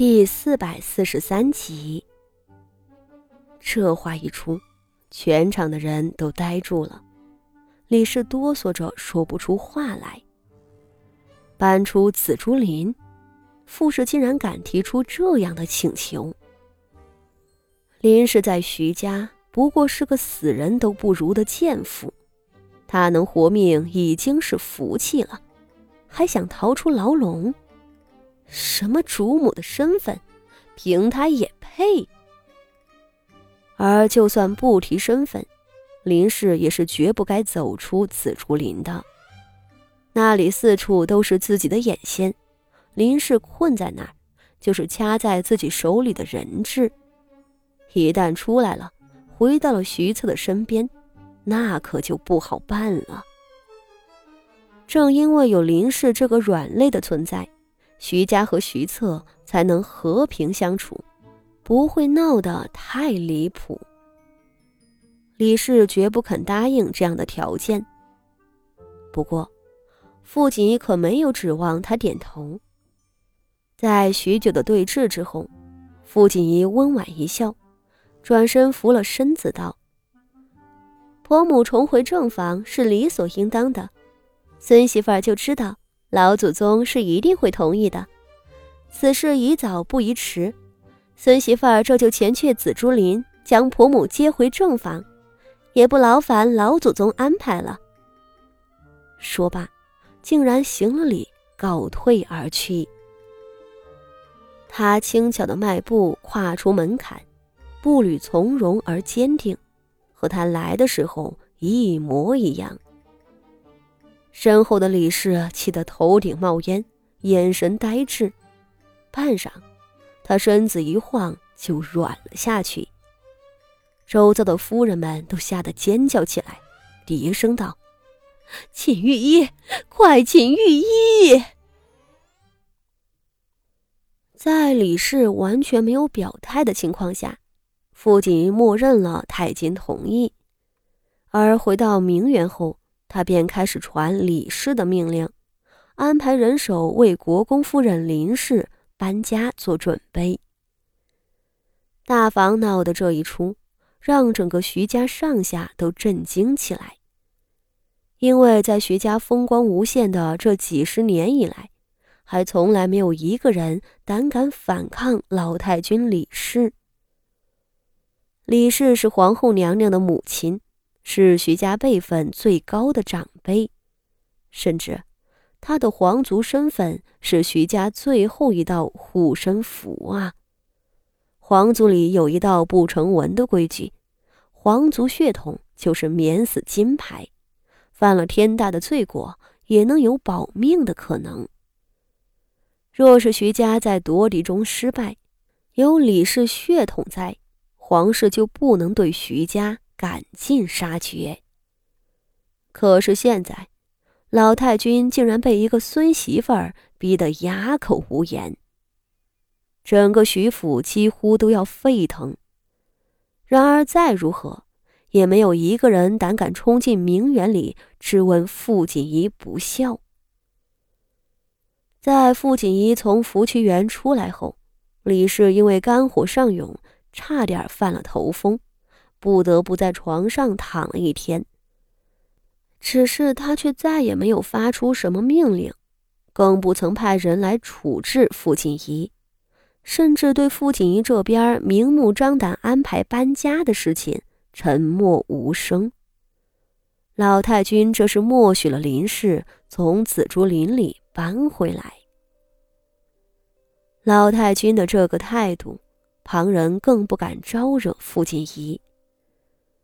第四百四十三集。这话一出，全场的人都呆住了。李氏哆嗦着说不出话来。搬出紫竹林，傅氏竟然敢提出这样的请求。林氏在徐家不过是个死人都不如的贱妇，她能活命已经是福气了，还想逃出牢笼？什么主母的身份，凭他也配？而就算不提身份，林氏也是绝不该走出紫竹林的。那里四处都是自己的眼线，林氏困在那儿，就是掐在自己手里的人质。一旦出来了，回到了徐策的身边，那可就不好办了。正因为有林氏这个软肋的存在。徐家和徐策才能和平相处，不会闹得太离谱。李氏绝不肯答应这样的条件。不过，傅锦衣可没有指望他点头。在许久的对峙之后，傅锦衣温婉一笑，转身扶了身子道：“婆母重回正房是理所应当的，孙媳妇儿就知道。”老祖宗是一定会同意的，此事宜早不宜迟。孙媳妇儿这就前去紫竹林，将婆母接回正房，也不劳烦老祖宗安排了。说罢，竟然行了礼，告退而去。他轻巧的迈步跨出门槛，步履从容而坚定，和他来的时候一模一样。身后的李氏气得头顶冒烟，眼神呆滞。半晌，他身子一晃，就软了下去。周遭的夫人们都吓得尖叫起来，低声道：“请御医，快请御医！”在李氏完全没有表态的情况下，傅锦衣默认了太监同意。而回到明园后，他便开始传李氏的命令，安排人手为国公夫人林氏搬家做准备。大房闹的这一出，让整个徐家上下都震惊起来。因为在徐家风光无限的这几十年以来，还从来没有一个人胆敢反抗老太君李氏。李氏是皇后娘娘的母亲。是徐家辈分最高的长辈，甚至他的皇族身份是徐家最后一道护身符啊！皇族里有一道不成文的规矩：皇族血统就是免死金牌，犯了天大的罪过也能有保命的可能。若是徐家在夺嫡中失败，有李氏血统在，皇室就不能对徐家。赶尽杀绝。可是现在，老太君竟然被一个孙媳妇儿逼得哑口无言，整个徐府几乎都要沸腾。然而再如何，也没有一个人胆敢冲进名园里质问傅锦仪不孝。在傅锦仪从福渠园出来后，李氏因为肝火上涌，差点犯了头风。不得不在床上躺了一天。只是他却再也没有发出什么命令，更不曾派人来处置傅锦仪，甚至对傅锦仪这边明目张胆安排搬家的事情沉默无声。老太君这是默许了林氏从紫竹林里搬回来。老太君的这个态度，旁人更不敢招惹傅锦仪。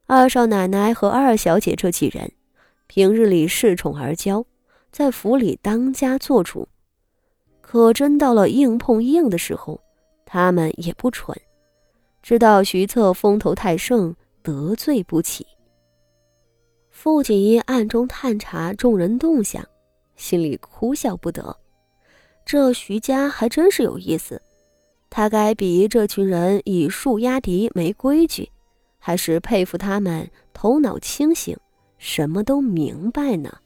二少奶奶和二小姐这几人，平日里恃宠而骄，在府里当家做主。可真到了硬碰硬的时候，他们也不蠢，知道徐策风头太盛，得罪不起。傅锦衣暗中探查众人动向，心里哭笑不得。这徐家还真是有意思，他该比这群人以树压敌，没规矩。还是佩服他们头脑清醒，什么都明白呢。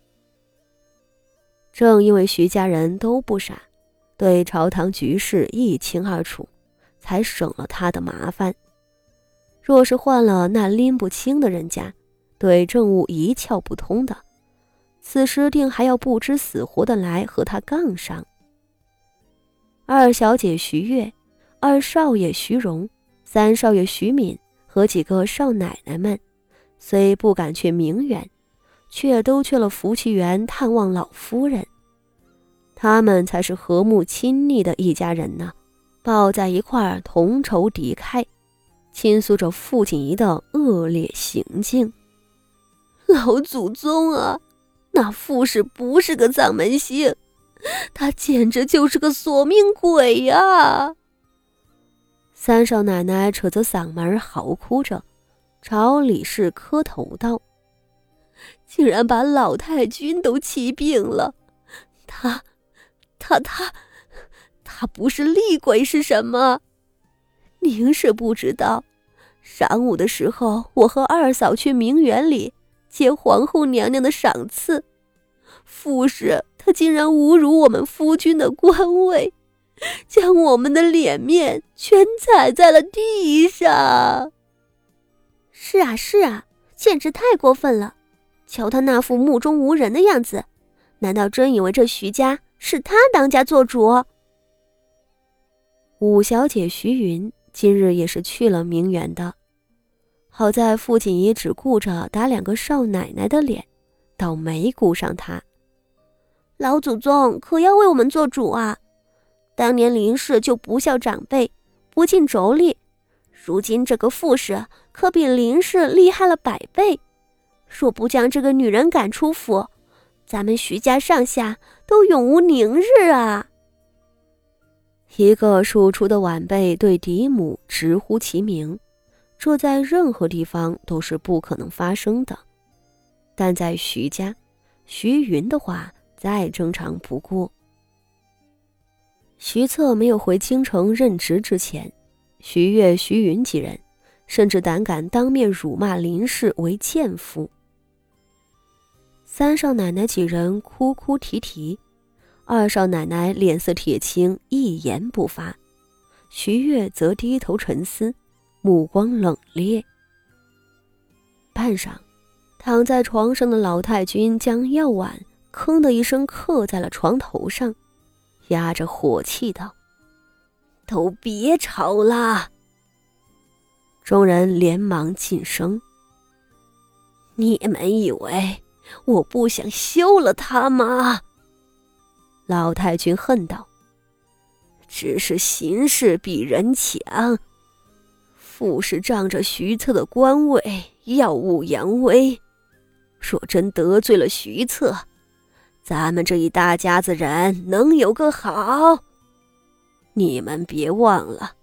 正因为徐家人都不傻，对朝堂局势一清二楚，才省了他的麻烦。若是换了那拎不清的人家，对政务一窍不通的，此时定还要不知死活的来和他杠上。二小姐徐月，二少爷徐荣，三少爷徐敏和几个少奶奶们，虽不敢去明远，却都去了福气园探望老夫人。他们才是和睦亲昵的一家人呢，抱在一块儿同仇敌忾，倾诉着傅锦仪的恶劣行径。老祖宗啊，那傅氏不是个丧门星，他简直就是个索命鬼呀！三少奶奶扯着嗓门嚎哭着，朝李氏磕头道：“竟然把老太君都气病了，他……”他他，他不是厉鬼是什么？您是不知道，晌午的时候，我和二嫂去明园里接皇后娘娘的赏赐，傅氏他竟然侮辱我们夫君的官位，将我们的脸面全踩在了地上。是啊是啊，简直太过分了！瞧他那副目中无人的样子，难道真以为这徐家？是他当家做主。五小姐徐云今日也是去了明园的，好在父亲也只顾着打两个少奶奶的脸，倒没顾上她。老祖宗可要为我们做主啊！当年林氏就不孝长辈，不尽妯娌，如今这个傅氏可比林氏厉害了百倍。若不将这个女人赶出府，咱们徐家上下都永无宁日啊！一个庶出的晚辈对嫡母直呼其名，这在任何地方都是不可能发生的，但在徐家，徐云的话再正常不过。徐策没有回京城任职之前，徐悦、徐云几人甚至胆敢当面辱骂林氏为贱妇。三少奶奶几人哭哭啼啼，二少奶奶脸色铁青，一言不发。徐月则低头沉思，目光冷冽。半晌，躺在床上的老太君将药碗“吭”的一声磕在了床头上，压着火气道：“都别吵了！”众人连忙噤声：“你们以为？”我不想休了他吗？老太君恨道：“只是形势比人强，傅氏仗着徐策的官位耀武扬威。若真得罪了徐策，咱们这一大家子人能有个好？你们别忘了，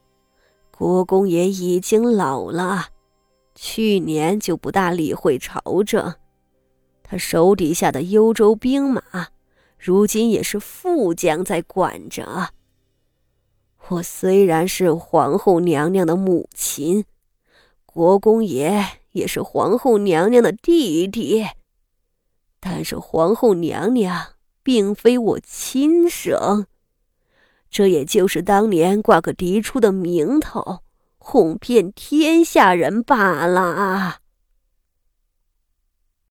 国公爷已经老了，去年就不大理会朝政。”他手底下的幽州兵马，如今也是副将在管着。我虽然是皇后娘娘的母亲，国公爷也是皇后娘娘的弟弟，但是皇后娘娘并非我亲生，这也就是当年挂个嫡出的名头，哄骗天下人罢了。